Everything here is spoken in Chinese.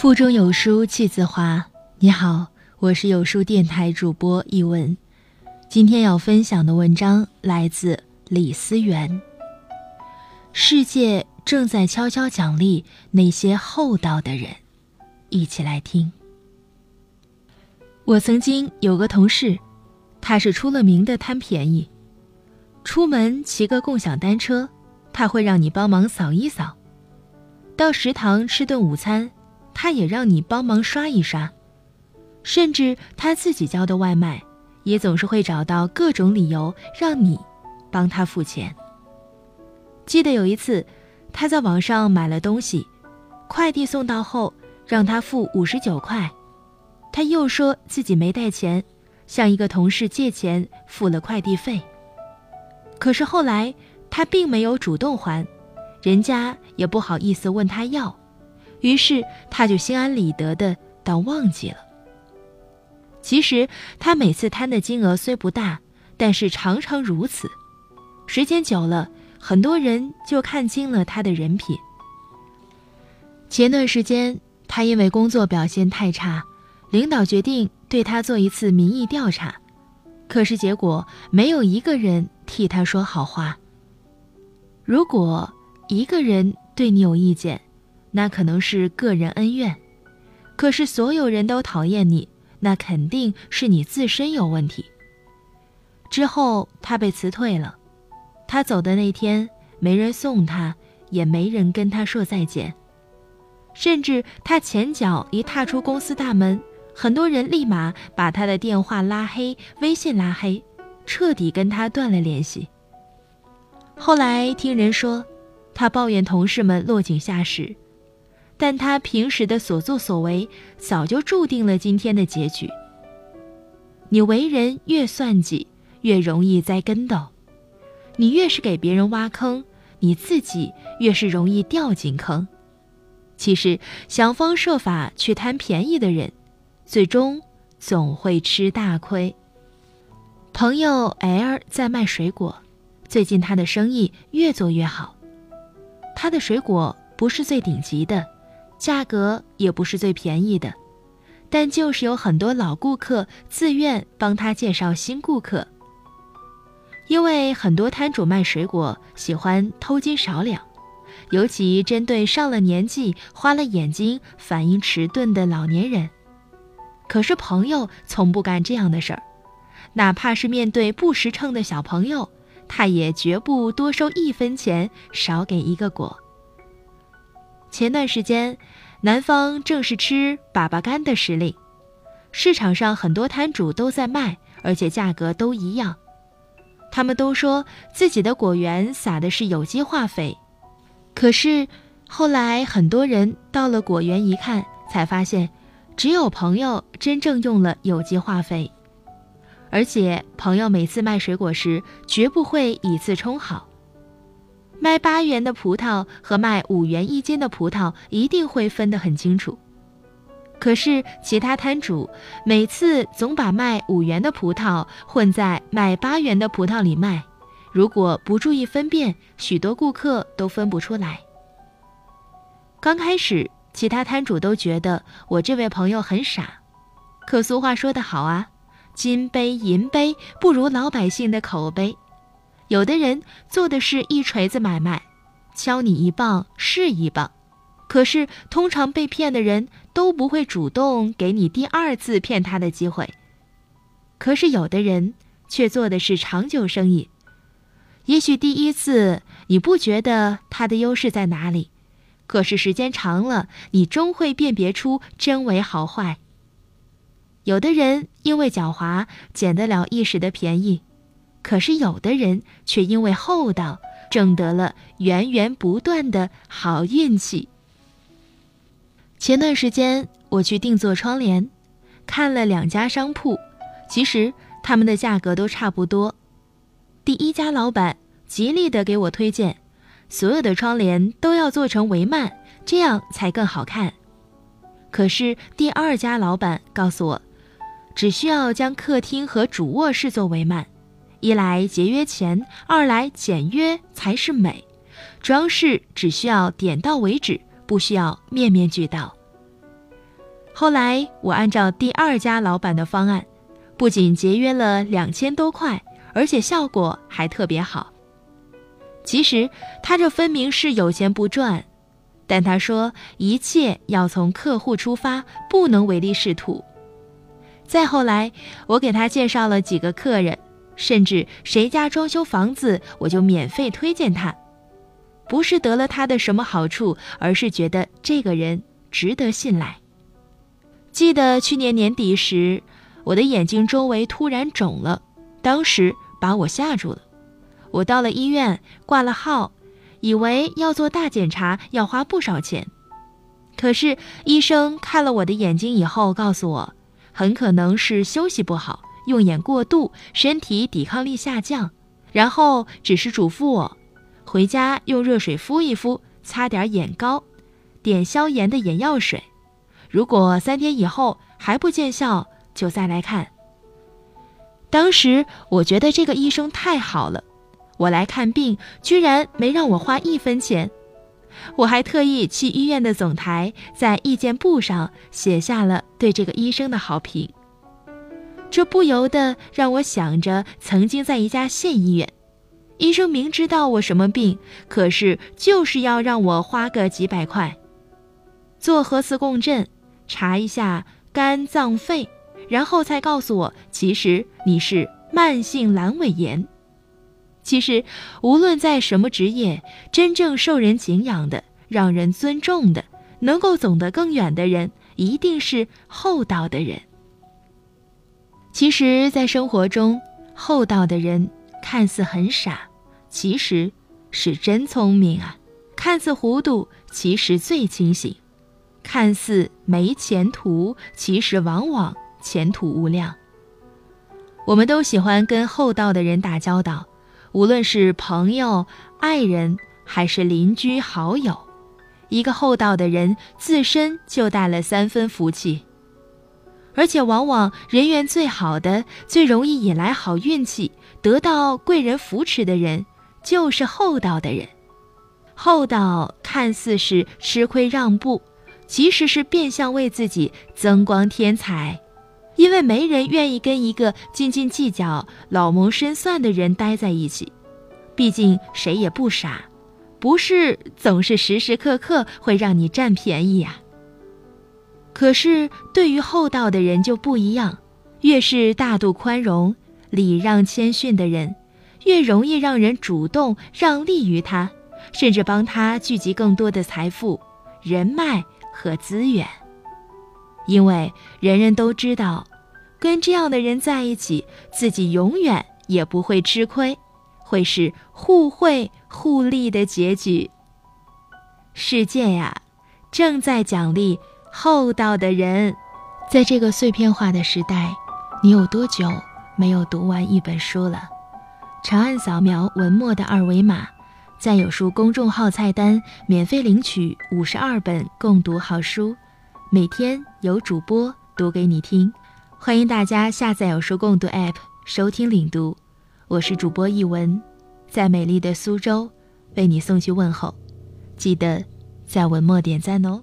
腹中有书气自华。你好，我是有书电台主播一文。今天要分享的文章来自李思源。世界正在悄悄奖励那些厚道的人，一起来听。我曾经有个同事，他是出了名的贪便宜。出门骑个共享单车，他会让你帮忙扫一扫；到食堂吃顿午餐。他也让你帮忙刷一刷，甚至他自己叫的外卖，也总是会找到各种理由让你帮他付钱。记得有一次，他在网上买了东西，快递送到后让他付五十九块，他又说自己没带钱，向一个同事借钱付了快递费。可是后来他并没有主动还，人家也不好意思问他要。于是他就心安理得的当忘记了。其实他每次贪的金额虽不大，但是常常如此。时间久了，很多人就看清了他的人品。前段时间，他因为工作表现太差，领导决定对他做一次民意调查，可是结果没有一个人替他说好话。如果一个人对你有意见，那可能是个人恩怨，可是所有人都讨厌你，那肯定是你自身有问题。之后他被辞退了，他走的那天没人送他，也没人跟他说再见，甚至他前脚一踏出公司大门，很多人立马把他的电话拉黑、微信拉黑，彻底跟他断了联系。后来听人说，他抱怨同事们落井下石。但他平时的所作所为，早就注定了今天的结局。你为人越算计，越容易栽跟斗；你越是给别人挖坑，你自己越是容易掉进坑。其实，想方设法去贪便宜的人，最终总会吃大亏。朋友 L 在卖水果，最近他的生意越做越好。他的水果不是最顶级的。价格也不是最便宜的，但就是有很多老顾客自愿帮他介绍新顾客。因为很多摊主卖水果喜欢偷斤少两，尤其针对上了年纪、花了眼睛、反应迟钝的老年人。可是朋友从不干这样的事儿，哪怕是面对不识秤的小朋友，他也绝不多收一分钱，少给一个果。前段时间，南方正是吃粑粑干的时令，市场上很多摊主都在卖，而且价格都一样。他们都说自己的果园撒的是有机化肥，可是后来很多人到了果园一看，才发现只有朋友真正用了有机化肥，而且朋友每次卖水果时绝不会以次充好。卖八元的葡萄和卖五元一斤的葡萄一定会分得很清楚，可是其他摊主每次总把卖五元的葡萄混在卖八元的葡萄里卖，如果不注意分辨，许多顾客都分不出来。刚开始，其他摊主都觉得我这位朋友很傻，可俗话说得好啊，金杯银杯不如老百姓的口碑。有的人做的是一锤子买卖，敲你一棒是一棒，可是通常被骗的人都不会主动给你第二次骗他的机会。可是有的人却做的是长久生意，也许第一次你不觉得他的优势在哪里，可是时间长了，你终会辨别出真伪好坏。有的人因为狡猾，捡得了一时的便宜。可是有的人却因为厚道，挣得了源源不断的好运气。前段时间我去定做窗帘，看了两家商铺，其实他们的价格都差不多。第一家老板极力的给我推荐，所有的窗帘都要做成帷幔，这样才更好看。可是第二家老板告诉我，只需要将客厅和主卧室做帷幔。一来节约钱，二来简约才是美。装饰只需要点到为止，不需要面面俱到。后来我按照第二家老板的方案，不仅节约了两千多块，而且效果还特别好。其实他这分明是有钱不赚，但他说一切要从客户出发，不能唯利是图。再后来，我给他介绍了几个客人，甚至谁家装修房子，我就免费推荐他。不是得了他的什么好处，而是觉得这个人值得信赖。记得去年年底时，我的眼睛周围突然肿了，当时把我吓住了。我到了医院挂了号，以为要做大检查要花不少钱，可是医生看了我的眼睛以后告诉我，很可能是休息不好，用眼过度，身体抵抗力下降，然后只是嘱咐我，回家用热水敷一敷，擦点眼膏，点消炎的眼药水。如果三天以后还不见效，就再来看。当时我觉得这个医生太好了，我来看病居然没让我花一分钱，我还特意去医院的总台，在意见簿上写下了对这个医生的好评。这不由得让我想着曾经在一家县医院，医生明知道我什么病，可是就是要让我花个几百块做核磁共振。查一下肝脏肺，然后才告诉我，其实你是慢性阑尾炎。其实，无论在什么职业，真正受人敬仰的、让人尊重的、能够走得更远的人，一定是厚道的人。其实，在生活中，厚道的人看似很傻，其实是真聪明啊；看似糊涂，其实最清醒。看似没前途，其实往往前途无量。我们都喜欢跟厚道的人打交道，无论是朋友、爱人，还是邻居好友。一个厚道的人，自身就带了三分福气，而且往往人缘最好的、最容易引来好运气、得到贵人扶持的人，就是厚道的人。厚道看似是吃亏让步。其实是变相为自己增光添彩，因为没人愿意跟一个斤斤计较、老谋深算的人待在一起。毕竟谁也不傻，不是总是时时刻刻会让你占便宜呀。可是对于厚道的人就不一样，越是大度宽容、礼让谦逊的人，越容易让人主动让利于他，甚至帮他聚集更多的财富、人脉。和资源，因为人人都知道，跟这样的人在一起，自己永远也不会吃亏，会是互惠互利的结局。世界呀，正在奖励厚道的人。在这个碎片化的时代，你有多久没有读完一本书了？长按扫描文末的二维码。在有书公众号菜单免费领取五十二本共读好书，每天有主播读给你听。欢迎大家下载有书共读 App 收听领读。我是主播一文，在美丽的苏州为你送去问候。记得在文末点赞哦。